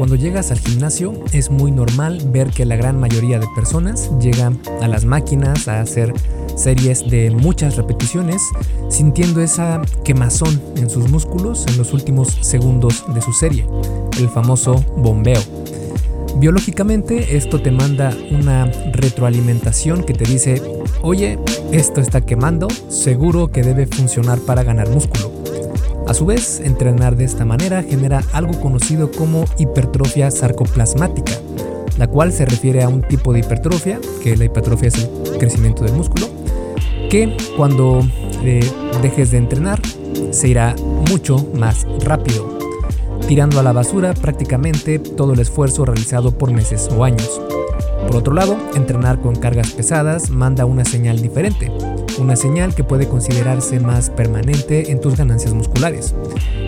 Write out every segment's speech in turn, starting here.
Cuando llegas al gimnasio es muy normal ver que la gran mayoría de personas llegan a las máquinas a hacer series de muchas repeticiones, sintiendo esa quemazón en sus músculos en los últimos segundos de su serie, el famoso bombeo. Biológicamente esto te manda una retroalimentación que te dice, oye, esto está quemando, seguro que debe funcionar para ganar músculo. A su vez, entrenar de esta manera genera algo conocido como hipertrofia sarcoplasmática, la cual se refiere a un tipo de hipertrofia, que la hipertrofia es el crecimiento del músculo, que cuando eh, dejes de entrenar se irá mucho más rápido, tirando a la basura prácticamente todo el esfuerzo realizado por meses o años. Por otro lado, entrenar con cargas pesadas manda una señal diferente, una señal que puede considerarse más permanente en tus ganancias musculares.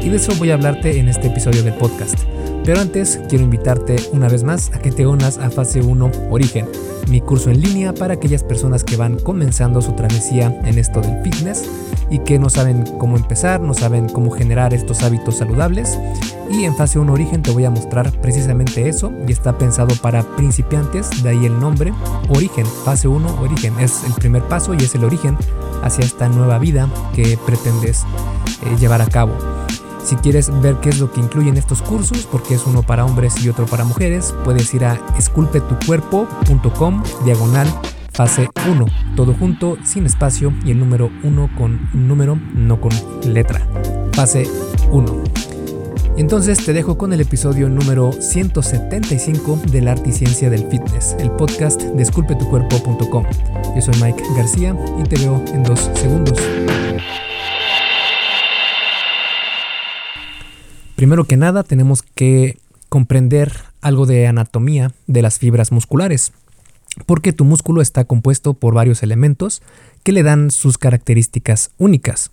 Y de eso voy a hablarte en este episodio del podcast. Pero antes quiero invitarte una vez más a que te unas a Fase 1 Origen, mi curso en línea para aquellas personas que van comenzando su travesía en esto del fitness y que no saben cómo empezar, no saben cómo generar estos hábitos saludables. Y en fase 1 origen te voy a mostrar precisamente eso y está pensado para principiantes, de ahí el nombre origen, fase 1 origen. Es el primer paso y es el origen hacia esta nueva vida que pretendes eh, llevar a cabo. Si quieres ver qué es lo que incluyen estos cursos, porque es uno para hombres y otro para mujeres, puedes ir a esculpetucuerpo.com diagonal fase 1, todo junto, sin espacio y el número 1 con número, no con letra. Fase 1. Entonces te dejo con el episodio número 175 del arte y ciencia del fitness, el podcast de esculpetucuerpo.com. Yo soy Mike García y te veo en dos segundos. Primero que nada tenemos que comprender algo de anatomía de las fibras musculares porque tu músculo está compuesto por varios elementos que le dan sus características únicas.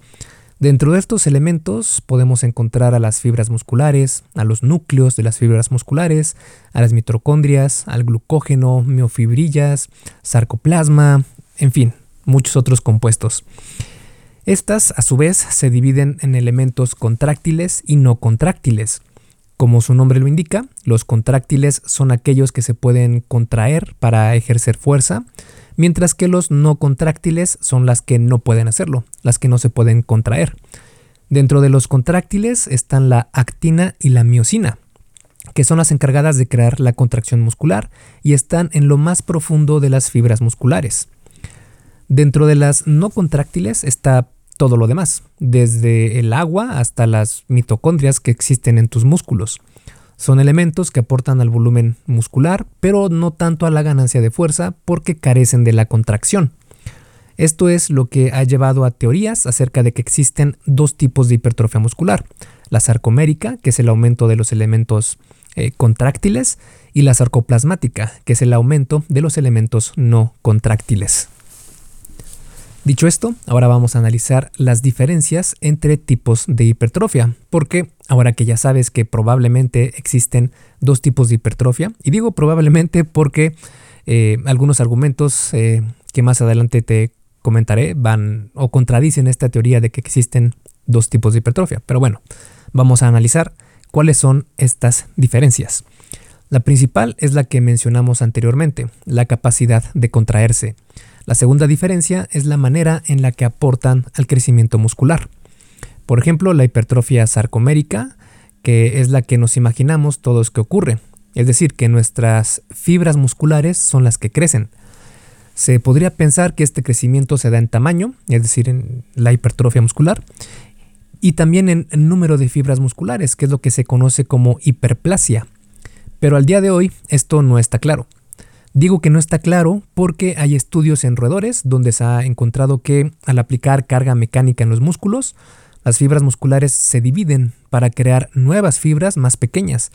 Dentro de estos elementos podemos encontrar a las fibras musculares, a los núcleos de las fibras musculares, a las mitocondrias, al glucógeno, miofibrillas, sarcoplasma, en fin, muchos otros compuestos. Estas, a su vez, se dividen en elementos contráctiles y no contráctiles. Como su nombre lo indica, los contráctiles son aquellos que se pueden contraer para ejercer fuerza, mientras que los no contráctiles son las que no pueden hacerlo, las que no se pueden contraer. Dentro de los contráctiles están la actina y la miocina, que son las encargadas de crear la contracción muscular y están en lo más profundo de las fibras musculares. Dentro de las no contráctiles está todo lo demás, desde el agua hasta las mitocondrias que existen en tus músculos. Son elementos que aportan al volumen muscular, pero no tanto a la ganancia de fuerza porque carecen de la contracción. Esto es lo que ha llevado a teorías acerca de que existen dos tipos de hipertrofia muscular, la sarcomérica, que es el aumento de los elementos eh, contráctiles, y la sarcoplasmática, que es el aumento de los elementos no contráctiles. Dicho esto, ahora vamos a analizar las diferencias entre tipos de hipertrofia, porque ahora que ya sabes que probablemente existen dos tipos de hipertrofia, y digo probablemente porque eh, algunos argumentos eh, que más adelante te comentaré van o contradicen esta teoría de que existen dos tipos de hipertrofia, pero bueno, vamos a analizar cuáles son estas diferencias. La principal es la que mencionamos anteriormente, la capacidad de contraerse. La segunda diferencia es la manera en la que aportan al crecimiento muscular. Por ejemplo, la hipertrofia sarcomérica, que es la que nos imaginamos todos que ocurre, es decir, que nuestras fibras musculares son las que crecen. Se podría pensar que este crecimiento se da en tamaño, es decir, en la hipertrofia muscular, y también en número de fibras musculares, que es lo que se conoce como hiperplasia. Pero al día de hoy esto no está claro. Digo que no está claro porque hay estudios en roedores donde se ha encontrado que al aplicar carga mecánica en los músculos, las fibras musculares se dividen para crear nuevas fibras más pequeñas.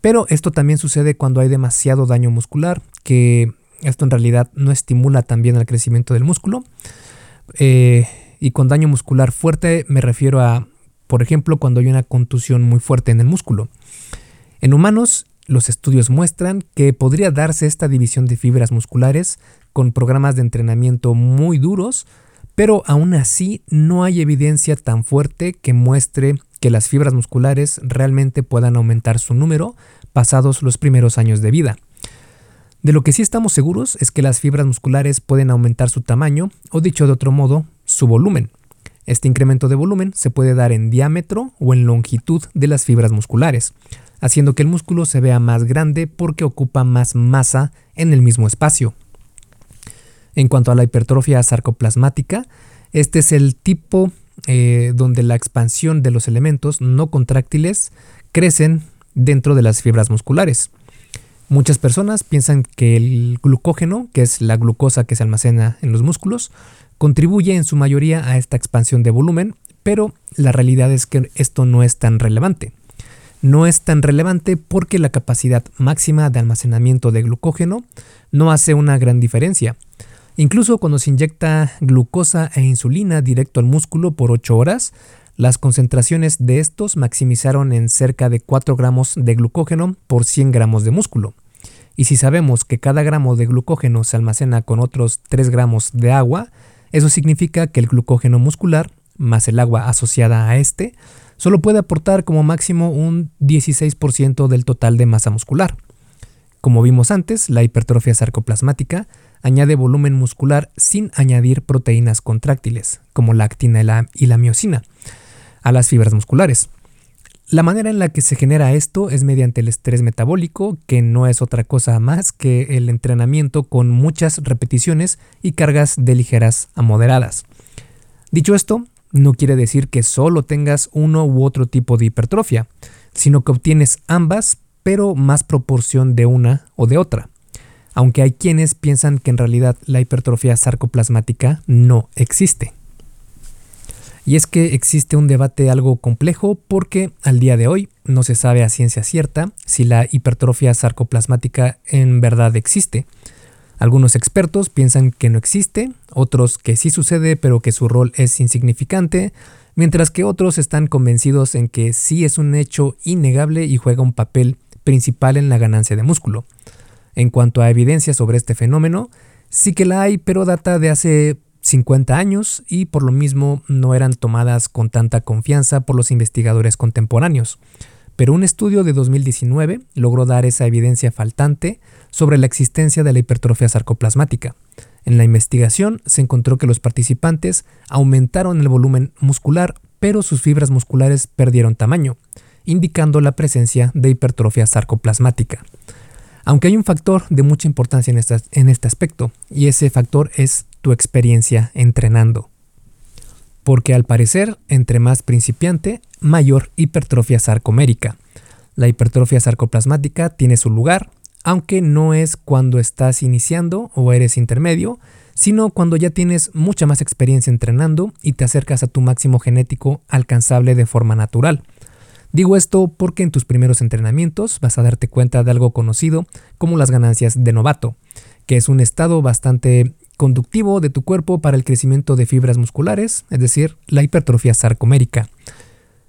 Pero esto también sucede cuando hay demasiado daño muscular, que esto en realidad no estimula también el crecimiento del músculo. Eh, y con daño muscular fuerte me refiero a, por ejemplo, cuando hay una contusión muy fuerte en el músculo. En humanos los estudios muestran que podría darse esta división de fibras musculares con programas de entrenamiento muy duros, pero aún así no hay evidencia tan fuerte que muestre que las fibras musculares realmente puedan aumentar su número pasados los primeros años de vida. De lo que sí estamos seguros es que las fibras musculares pueden aumentar su tamaño o dicho de otro modo, su volumen. Este incremento de volumen se puede dar en diámetro o en longitud de las fibras musculares, haciendo que el músculo se vea más grande porque ocupa más masa en el mismo espacio. En cuanto a la hipertrofia sarcoplasmática, este es el tipo eh, donde la expansión de los elementos no contráctiles crecen dentro de las fibras musculares. Muchas personas piensan que el glucógeno, que es la glucosa que se almacena en los músculos, contribuye en su mayoría a esta expansión de volumen, pero la realidad es que esto no es tan relevante. No es tan relevante porque la capacidad máxima de almacenamiento de glucógeno no hace una gran diferencia. Incluso cuando se inyecta glucosa e insulina directo al músculo por 8 horas, las concentraciones de estos maximizaron en cerca de 4 gramos de glucógeno por 100 gramos de músculo. Y si sabemos que cada gramo de glucógeno se almacena con otros 3 gramos de agua, eso significa que el glucógeno muscular, más el agua asociada a este, solo puede aportar como máximo un 16% del total de masa muscular. Como vimos antes, la hipertrofia sarcoplasmática añade volumen muscular sin añadir proteínas contráctiles, como la actina y la, y la miocina, a las fibras musculares. La manera en la que se genera esto es mediante el estrés metabólico, que no es otra cosa más que el entrenamiento con muchas repeticiones y cargas de ligeras a moderadas. Dicho esto, no quiere decir que solo tengas uno u otro tipo de hipertrofia, sino que obtienes ambas, pero más proporción de una o de otra. Aunque hay quienes piensan que en realidad la hipertrofia sarcoplasmática no existe. Y es que existe un debate algo complejo porque al día de hoy no se sabe a ciencia cierta si la hipertrofia sarcoplasmática en verdad existe. Algunos expertos piensan que no existe, otros que sí sucede pero que su rol es insignificante, mientras que otros están convencidos en que sí es un hecho innegable y juega un papel principal en la ganancia de músculo. En cuanto a evidencia sobre este fenómeno, sí que la hay, pero data de hace 50 años y por lo mismo no eran tomadas con tanta confianza por los investigadores contemporáneos. Pero un estudio de 2019 logró dar esa evidencia faltante sobre la existencia de la hipertrofia sarcoplasmática. En la investigación se encontró que los participantes aumentaron el volumen muscular, pero sus fibras musculares perdieron tamaño, indicando la presencia de hipertrofia sarcoplasmática. Aunque hay un factor de mucha importancia en, en este aspecto, y ese factor es tu experiencia entrenando. Porque al parecer, entre más principiante, mayor hipertrofia sarcomérica. La hipertrofia sarcoplasmática tiene su lugar, aunque no es cuando estás iniciando o eres intermedio, sino cuando ya tienes mucha más experiencia entrenando y te acercas a tu máximo genético alcanzable de forma natural. Digo esto porque en tus primeros entrenamientos vas a darte cuenta de algo conocido como las ganancias de novato, que es un estado bastante conductivo de tu cuerpo para el crecimiento de fibras musculares, es decir, la hipertrofia sarcomérica.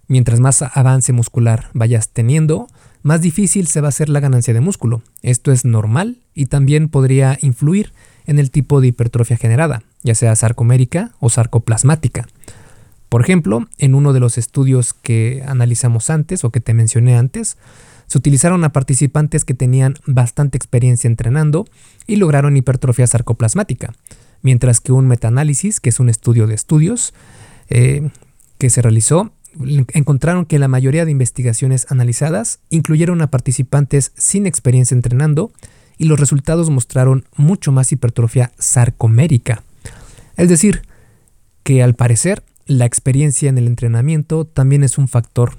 Mientras más avance muscular vayas teniendo, más difícil se va a hacer la ganancia de músculo. Esto es normal y también podría influir en el tipo de hipertrofia generada, ya sea sarcomérica o sarcoplasmática. Por ejemplo, en uno de los estudios que analizamos antes o que te mencioné antes, se utilizaron a participantes que tenían bastante experiencia entrenando y lograron hipertrofia sarcoplasmática, mientras que un metaanálisis, que es un estudio de estudios eh, que se realizó, encontraron que la mayoría de investigaciones analizadas incluyeron a participantes sin experiencia entrenando y los resultados mostraron mucho más hipertrofia sarcomérica. Es decir, que al parecer la experiencia en el entrenamiento también es un factor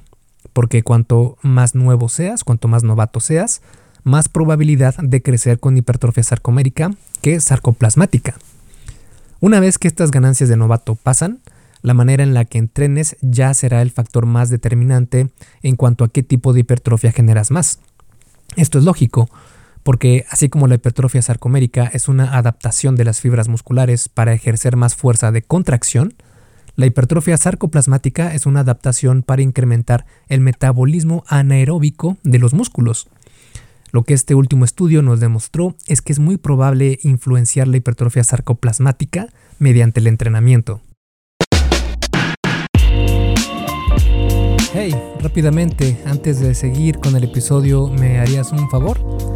porque cuanto más nuevo seas, cuanto más novato seas, más probabilidad de crecer con hipertrofia sarcomérica que sarcoplasmática. Una vez que estas ganancias de novato pasan, la manera en la que entrenes ya será el factor más determinante en cuanto a qué tipo de hipertrofia generas más. Esto es lógico, porque así como la hipertrofia sarcomérica es una adaptación de las fibras musculares para ejercer más fuerza de contracción, la hipertrofia sarcoplasmática es una adaptación para incrementar el metabolismo anaeróbico de los músculos. Lo que este último estudio nos demostró es que es muy probable influenciar la hipertrofia sarcoplasmática mediante el entrenamiento. Hey, rápidamente, antes de seguir con el episodio, ¿me harías un favor?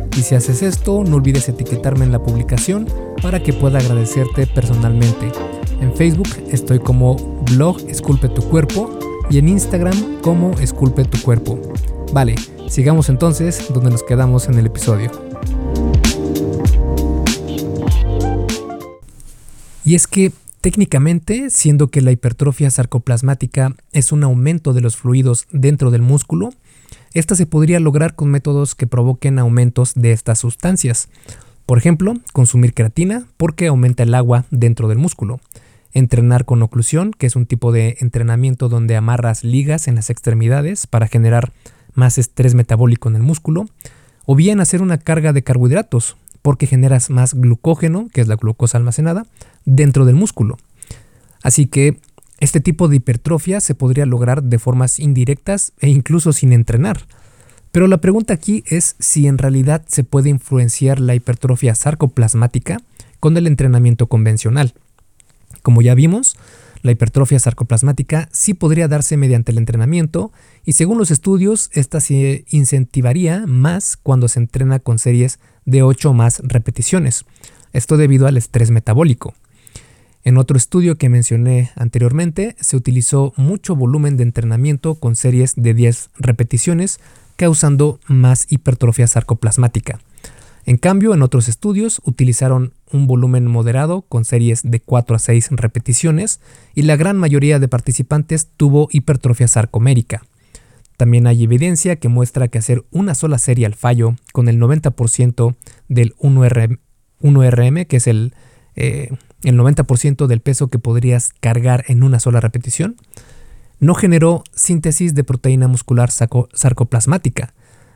Y si haces esto, no olvides etiquetarme en la publicación para que pueda agradecerte personalmente. En Facebook estoy como blog Esculpe tu cuerpo y en Instagram como Esculpe tu cuerpo. Vale, sigamos entonces donde nos quedamos en el episodio. Y es que técnicamente, siendo que la hipertrofia sarcoplasmática es un aumento de los fluidos dentro del músculo, esta se podría lograr con métodos que provoquen aumentos de estas sustancias. Por ejemplo, consumir creatina porque aumenta el agua dentro del músculo entrenar con oclusión, que es un tipo de entrenamiento donde amarras ligas en las extremidades para generar más estrés metabólico en el músculo, o bien hacer una carga de carbohidratos, porque generas más glucógeno, que es la glucosa almacenada, dentro del músculo. Así que este tipo de hipertrofia se podría lograr de formas indirectas e incluso sin entrenar. Pero la pregunta aquí es si en realidad se puede influenciar la hipertrofia sarcoplasmática con el entrenamiento convencional. Como ya vimos, la hipertrofia sarcoplasmática sí podría darse mediante el entrenamiento y según los estudios, esta se incentivaría más cuando se entrena con series de 8 o más repeticiones. Esto debido al estrés metabólico. En otro estudio que mencioné anteriormente, se utilizó mucho volumen de entrenamiento con series de 10 repeticiones, causando más hipertrofia sarcoplasmática. En cambio, en otros estudios utilizaron un volumen moderado con series de 4 a 6 repeticiones y la gran mayoría de participantes tuvo hipertrofia sarcomérica. También hay evidencia que muestra que hacer una sola serie al fallo con el 90% del 1RM, que es el, eh, el 90% del peso que podrías cargar en una sola repetición, no generó síntesis de proteína muscular sarcoplasmática,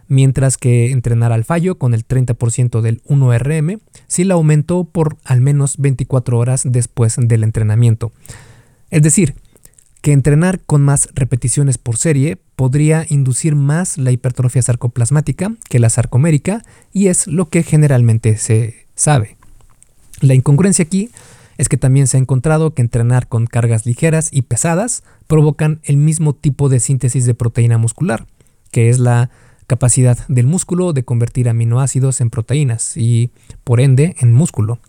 mientras que entrenar al fallo con el 30% del 1RM sí la aumentó por al menos 24 horas después del entrenamiento. Es decir, que entrenar con más repeticiones por serie podría inducir más la hipertrofia sarcoplasmática que la sarcomérica y es lo que generalmente se sabe. La incongruencia aquí es que también se ha encontrado que entrenar con cargas ligeras y pesadas provocan el mismo tipo de síntesis de proteína muscular, que es la capacidad del músculo de convertir aminoácidos en proteínas y, por ende, en músculo.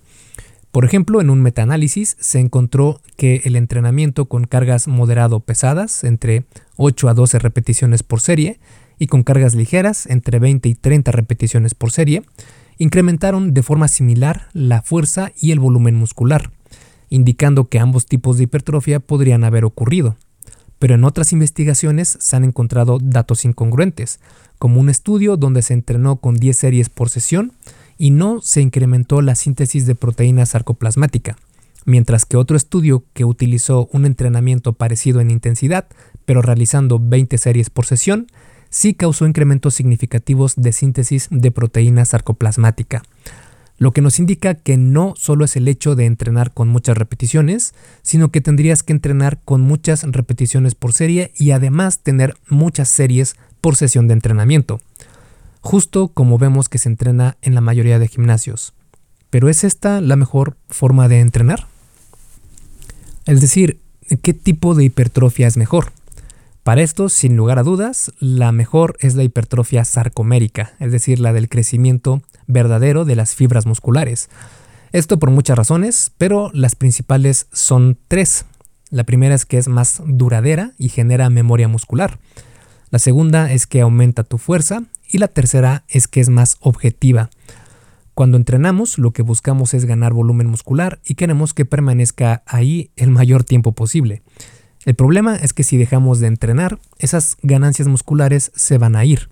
Por ejemplo, en un metaanálisis se encontró que el entrenamiento con cargas moderado pesadas, entre 8 a 12 repeticiones por serie, y con cargas ligeras, entre 20 y 30 repeticiones por serie, incrementaron de forma similar la fuerza y el volumen muscular, indicando que ambos tipos de hipertrofia podrían haber ocurrido. Pero en otras investigaciones se han encontrado datos incongruentes, como un estudio donde se entrenó con 10 series por sesión y no se incrementó la síntesis de proteína sarcoplasmática, mientras que otro estudio que utilizó un entrenamiento parecido en intensidad, pero realizando 20 series por sesión, sí causó incrementos significativos de síntesis de proteína sarcoplasmática, lo que nos indica que no solo es el hecho de entrenar con muchas repeticiones, sino que tendrías que entrenar con muchas repeticiones por serie y además tener muchas series por sesión de entrenamiento, justo como vemos que se entrena en la mayoría de gimnasios. Pero ¿es esta la mejor forma de entrenar? Es decir, ¿qué tipo de hipertrofia es mejor? Para esto, sin lugar a dudas, la mejor es la hipertrofia sarcomérica, es decir, la del crecimiento verdadero de las fibras musculares. Esto por muchas razones, pero las principales son tres. La primera es que es más duradera y genera memoria muscular. La segunda es que aumenta tu fuerza y la tercera es que es más objetiva. Cuando entrenamos lo que buscamos es ganar volumen muscular y queremos que permanezca ahí el mayor tiempo posible. El problema es que si dejamos de entrenar, esas ganancias musculares se van a ir.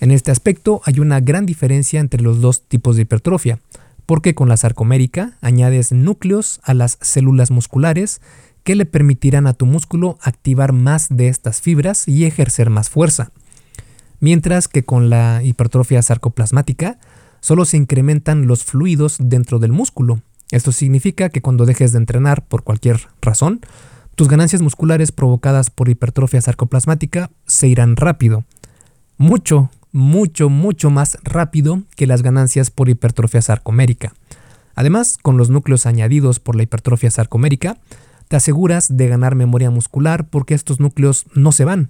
En este aspecto hay una gran diferencia entre los dos tipos de hipertrofia, porque con la sarcomérica añades núcleos a las células musculares que le permitirán a tu músculo activar más de estas fibras y ejercer más fuerza. Mientras que con la hipertrofia sarcoplasmática solo se incrementan los fluidos dentro del músculo. Esto significa que cuando dejes de entrenar por cualquier razón, tus ganancias musculares provocadas por hipertrofia sarcoplasmática se irán rápido. Mucho, mucho, mucho más rápido que las ganancias por hipertrofia sarcomérica. Además, con los núcleos añadidos por la hipertrofia sarcomérica, te aseguras de ganar memoria muscular porque estos núcleos no se van,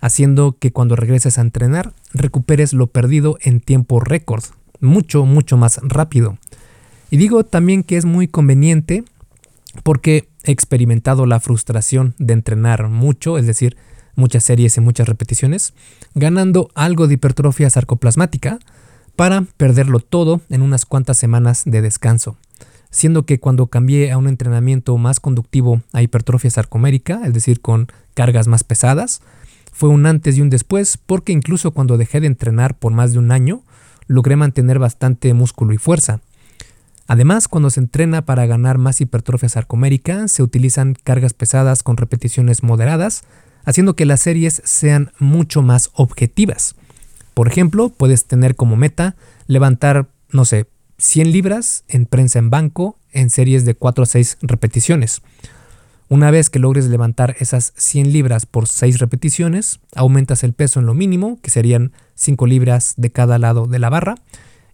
haciendo que cuando regreses a entrenar recuperes lo perdido en tiempo récord, mucho, mucho más rápido. Y digo también que es muy conveniente porque experimentado la frustración de entrenar mucho, es decir, muchas series y muchas repeticiones, ganando algo de hipertrofia sarcoplasmática para perderlo todo en unas cuantas semanas de descanso siendo que cuando cambié a un entrenamiento más conductivo a hipertrofia sarcomérica, es decir, con cargas más pesadas, fue un antes y un después porque incluso cuando dejé de entrenar por más de un año, logré mantener bastante músculo y fuerza. Además, cuando se entrena para ganar más hipertrofia sarcomérica, se utilizan cargas pesadas con repeticiones moderadas, haciendo que las series sean mucho más objetivas. Por ejemplo, puedes tener como meta levantar, no sé, 100 libras en prensa en banco en series de 4 a 6 repeticiones. Una vez que logres levantar esas 100 libras por 6 repeticiones, aumentas el peso en lo mínimo, que serían 5 libras de cada lado de la barra,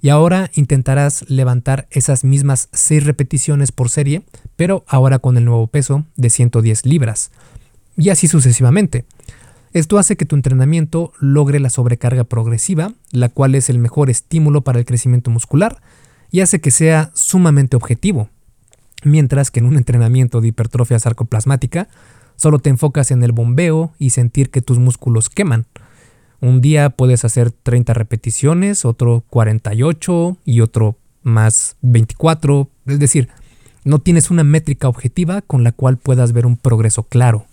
y ahora intentarás levantar esas mismas 6 repeticiones por serie, pero ahora con el nuevo peso de 110 libras. Y así sucesivamente. Esto hace que tu entrenamiento logre la sobrecarga progresiva, la cual es el mejor estímulo para el crecimiento muscular, y hace que sea sumamente objetivo. Mientras que en un entrenamiento de hipertrofia sarcoplasmática solo te enfocas en el bombeo y sentir que tus músculos queman. Un día puedes hacer 30 repeticiones, otro 48 y otro más 24. Es decir, no tienes una métrica objetiva con la cual puedas ver un progreso claro.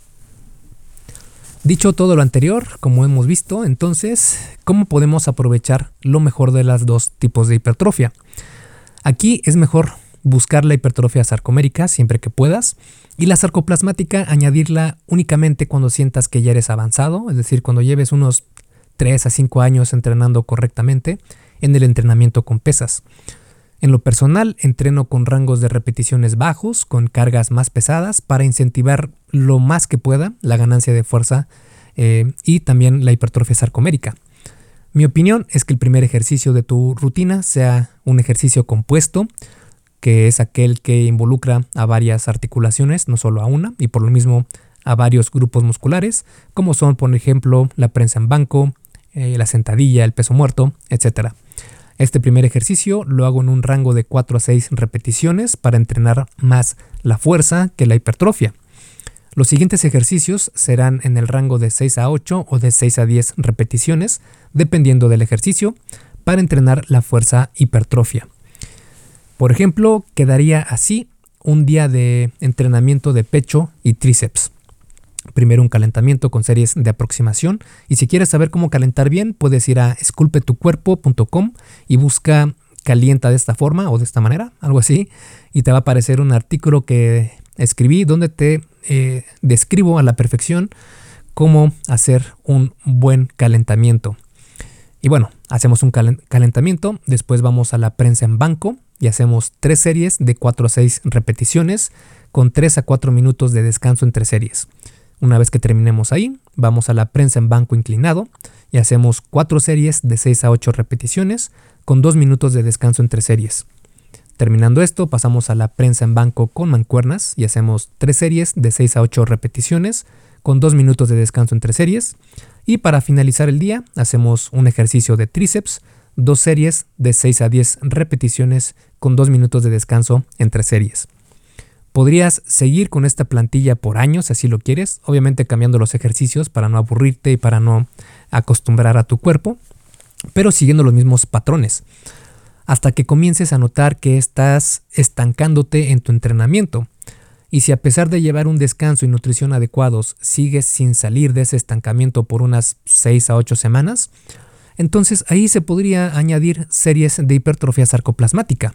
Dicho todo lo anterior, como hemos visto, entonces, ¿cómo podemos aprovechar lo mejor de los dos tipos de hipertrofia? Aquí es mejor buscar la hipertrofia sarcomérica siempre que puedas y la sarcoplasmática añadirla únicamente cuando sientas que ya eres avanzado, es decir, cuando lleves unos 3 a 5 años entrenando correctamente en el entrenamiento con pesas. En lo personal, entreno con rangos de repeticiones bajos, con cargas más pesadas, para incentivar lo más que pueda la ganancia de fuerza eh, y también la hipertrofia sarcomérica. Mi opinión es que el primer ejercicio de tu rutina sea un ejercicio compuesto, que es aquel que involucra a varias articulaciones, no solo a una, y por lo mismo a varios grupos musculares, como son, por ejemplo, la prensa en banco, eh, la sentadilla, el peso muerto, etc. Este primer ejercicio lo hago en un rango de 4 a 6 repeticiones para entrenar más la fuerza que la hipertrofia. Los siguientes ejercicios serán en el rango de 6 a 8 o de 6 a 10 repeticiones, dependiendo del ejercicio, para entrenar la fuerza hipertrofia. Por ejemplo, quedaría así un día de entrenamiento de pecho y tríceps. Primero un calentamiento con series de aproximación y si quieres saber cómo calentar bien puedes ir a esculpetucuerpo.com y busca calienta de esta forma o de esta manera, algo así, y te va a aparecer un artículo que escribí donde te eh, describo a la perfección cómo hacer un buen calentamiento. Y bueno, hacemos un calentamiento, después vamos a la prensa en banco y hacemos tres series de 4 a 6 repeticiones con 3 a 4 minutos de descanso entre series. Una vez que terminemos ahí, vamos a la prensa en banco inclinado y hacemos cuatro series de 6 a 8 repeticiones con 2 minutos de descanso entre series. Terminando esto, pasamos a la prensa en banco con mancuernas y hacemos tres series de 6 a 8 repeticiones con 2 minutos de descanso entre series. Y para finalizar el día, hacemos un ejercicio de tríceps, dos series de 6 a 10 repeticiones con 2 minutos de descanso entre series. Podrías seguir con esta plantilla por años si así lo quieres, obviamente cambiando los ejercicios para no aburrirte y para no acostumbrar a tu cuerpo, pero siguiendo los mismos patrones hasta que comiences a notar que estás estancándote en tu entrenamiento. Y si a pesar de llevar un descanso y nutrición adecuados sigues sin salir de ese estancamiento por unas 6 a 8 semanas, entonces ahí se podría añadir series de hipertrofia sarcoplasmática.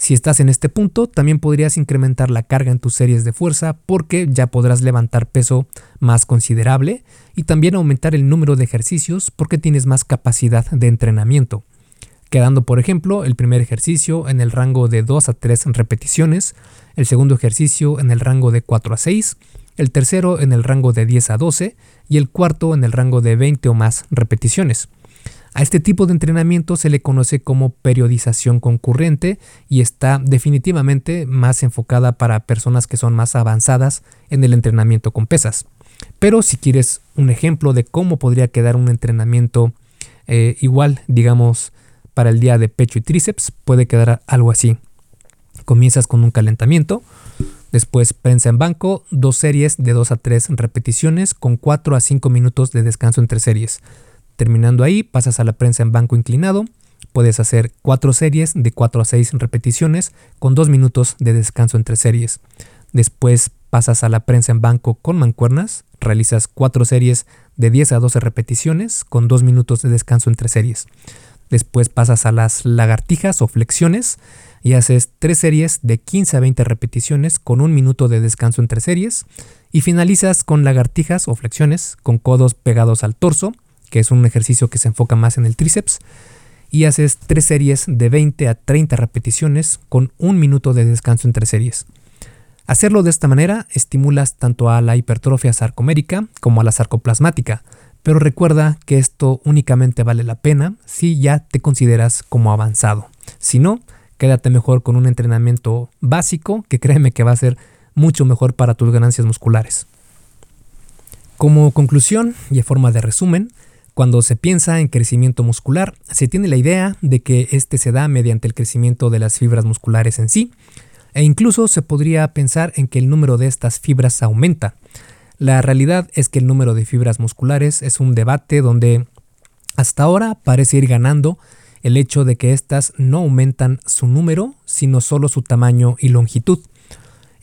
Si estás en este punto, también podrías incrementar la carga en tus series de fuerza porque ya podrás levantar peso más considerable y también aumentar el número de ejercicios porque tienes más capacidad de entrenamiento. Quedando, por ejemplo, el primer ejercicio en el rango de 2 a 3 repeticiones, el segundo ejercicio en el rango de 4 a 6, el tercero en el rango de 10 a 12 y el cuarto en el rango de 20 o más repeticiones. A este tipo de entrenamiento se le conoce como periodización concurrente y está definitivamente más enfocada para personas que son más avanzadas en el entrenamiento con pesas. Pero si quieres un ejemplo de cómo podría quedar un entrenamiento eh, igual, digamos, para el día de pecho y tríceps, puede quedar algo así. Comienzas con un calentamiento, después prensa en banco, dos series de 2 a 3 repeticiones con 4 a 5 minutos de descanso entre series. Terminando ahí, pasas a la prensa en banco inclinado. Puedes hacer cuatro series de 4 a 6 repeticiones con 2 minutos de descanso entre series. Después pasas a la prensa en banco con mancuernas. Realizas cuatro series de 10 a 12 repeticiones con 2 minutos de descanso entre series. Después pasas a las lagartijas o flexiones y haces tres series de 15 a 20 repeticiones con un minuto de descanso entre series. Y finalizas con lagartijas o flexiones con codos pegados al torso que es un ejercicio que se enfoca más en el tríceps, y haces tres series de 20 a 30 repeticiones con un minuto de descanso entre series. Hacerlo de esta manera estimulas tanto a la hipertrofia sarcomérica como a la sarcoplasmática, pero recuerda que esto únicamente vale la pena si ya te consideras como avanzado. Si no, quédate mejor con un entrenamiento básico que créeme que va a ser mucho mejor para tus ganancias musculares. Como conclusión y en forma de resumen, cuando se piensa en crecimiento muscular, se tiene la idea de que este se da mediante el crecimiento de las fibras musculares en sí, e incluso se podría pensar en que el número de estas fibras aumenta. La realidad es que el número de fibras musculares es un debate donde hasta ahora parece ir ganando el hecho de que éstas no aumentan su número, sino solo su tamaño y longitud.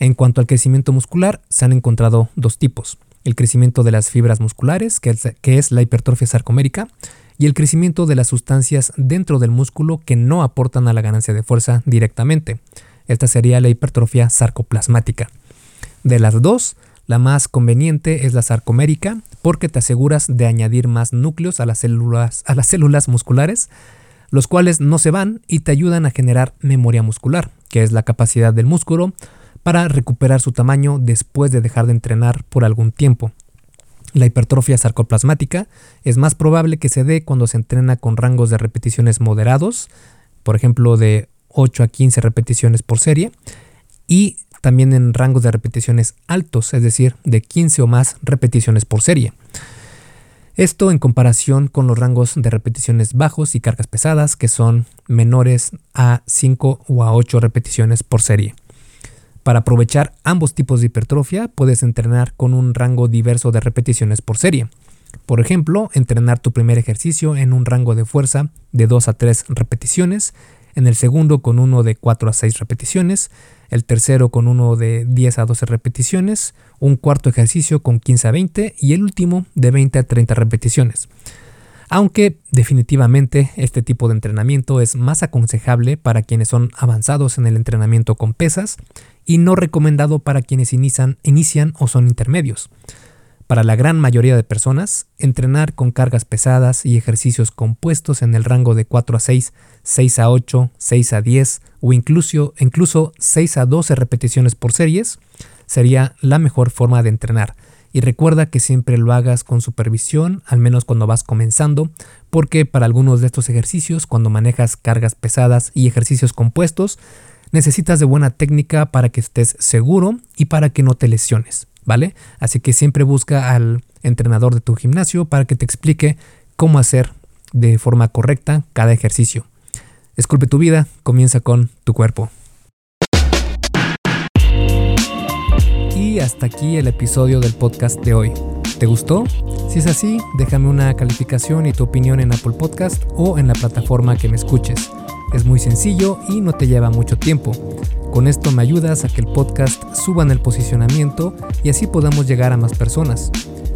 En cuanto al crecimiento muscular, se han encontrado dos tipos el crecimiento de las fibras musculares, que es, la hipertrofia sarcomérica, y el crecimiento de las sustancias dentro del músculo que no aportan a la ganancia de fuerza directamente. Esta sería la hipertrofia sarcoplasmática. De las dos, la más conveniente es la sarcomérica porque te aseguras de añadir más núcleos a las células, a las células musculares, los cuales no se van y te ayudan a generar memoria muscular, que es la capacidad del músculo para recuperar su tamaño después de dejar de entrenar por algún tiempo. La hipertrofia sarcoplasmática es más probable que se dé cuando se entrena con rangos de repeticiones moderados, por ejemplo de 8 a 15 repeticiones por serie, y también en rangos de repeticiones altos, es decir, de 15 o más repeticiones por serie. Esto en comparación con los rangos de repeticiones bajos y cargas pesadas que son menores a 5 o a 8 repeticiones por serie. Para aprovechar ambos tipos de hipertrofia, puedes entrenar con un rango diverso de repeticiones por serie. Por ejemplo, entrenar tu primer ejercicio en un rango de fuerza de 2 a 3 repeticiones, en el segundo con uno de 4 a 6 repeticiones, el tercero con uno de 10 a 12 repeticiones, un cuarto ejercicio con 15 a 20 y el último de 20 a 30 repeticiones. Aunque definitivamente este tipo de entrenamiento es más aconsejable para quienes son avanzados en el entrenamiento con pesas y no recomendado para quienes inician, inician o son intermedios. Para la gran mayoría de personas, entrenar con cargas pesadas y ejercicios compuestos en el rango de 4 a 6, 6 a 8, 6 a 10 o incluso, incluso 6 a 12 repeticiones por series sería la mejor forma de entrenar. Y recuerda que siempre lo hagas con supervisión, al menos cuando vas comenzando, porque para algunos de estos ejercicios, cuando manejas cargas pesadas y ejercicios compuestos, necesitas de buena técnica para que estés seguro y para que no te lesiones, ¿vale? Así que siempre busca al entrenador de tu gimnasio para que te explique cómo hacer de forma correcta cada ejercicio. Esculpe tu vida, comienza con tu cuerpo. Y hasta aquí el episodio del podcast de hoy. ¿Te gustó? Si es así, déjame una calificación y tu opinión en Apple Podcast o en la plataforma que me escuches. Es muy sencillo y no te lleva mucho tiempo. Con esto me ayudas a que el podcast suba en el posicionamiento y así podamos llegar a más personas.